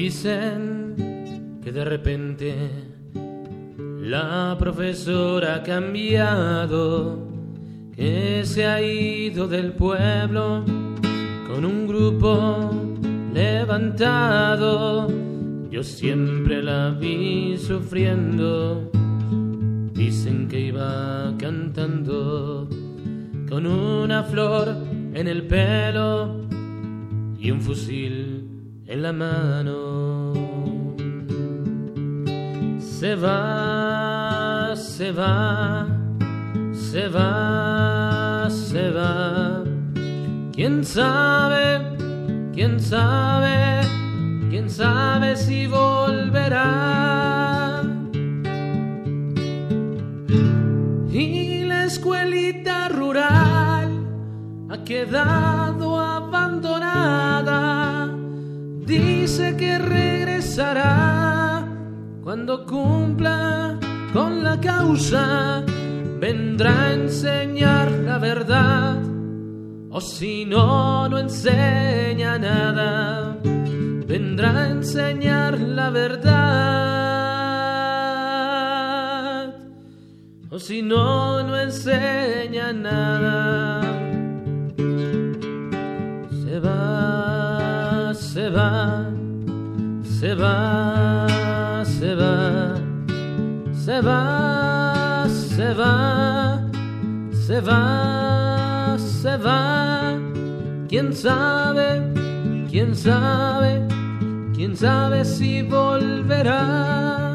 Dicen que de repente la profesora ha cambiado, que se ha ido del pueblo con un grupo levantado. Yo siempre la vi sufriendo. Dicen que iba cantando con una flor en el pelo y un fusil en la mano. Se va, se va, se va, se va. ¿Quién sabe? ¿Quién sabe? ¿Quién sabe si volverá? Y la escuelita rural ha quedado cuando cumpla con la causa. Vendrá a enseñar la verdad. O si no, no enseña nada. Vendrá a enseñar la verdad. O si no, no enseña nada. Se va, se va, se va, se va, se va, se va, se va. ¿Quién sabe? ¿Quién sabe? ¿Quién sabe si volverá?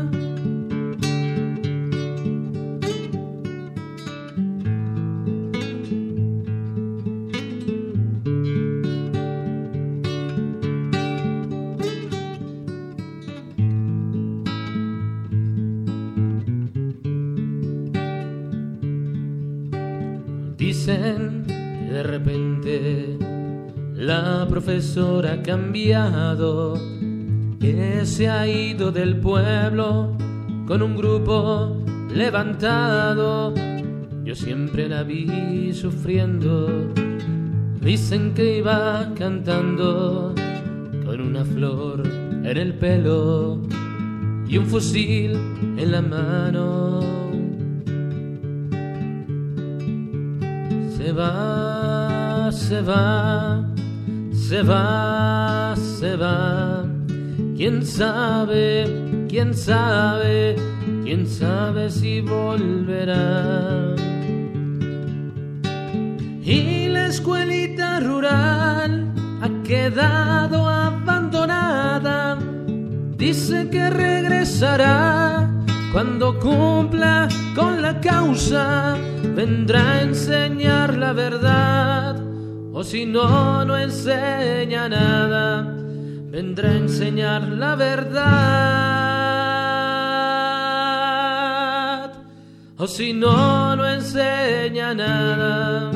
Dicen que de repente la profesora ha cambiado, que se ha ido del pueblo con un grupo levantado. Yo siempre la vi sufriendo. Dicen que iba cantando con una flor en el pelo y un fusil en la mano. Va, se va, se va, se va. ¿Quién sabe, quién sabe, quién sabe si volverá? Y la escuelita rural ha quedado abandonada. Dice que regresará cuando cumpla con la causa. Vendrá a enseñar la verdad. O si no, no enseña nada. Vendrá a enseñar la verdad. O si no, no enseña nada.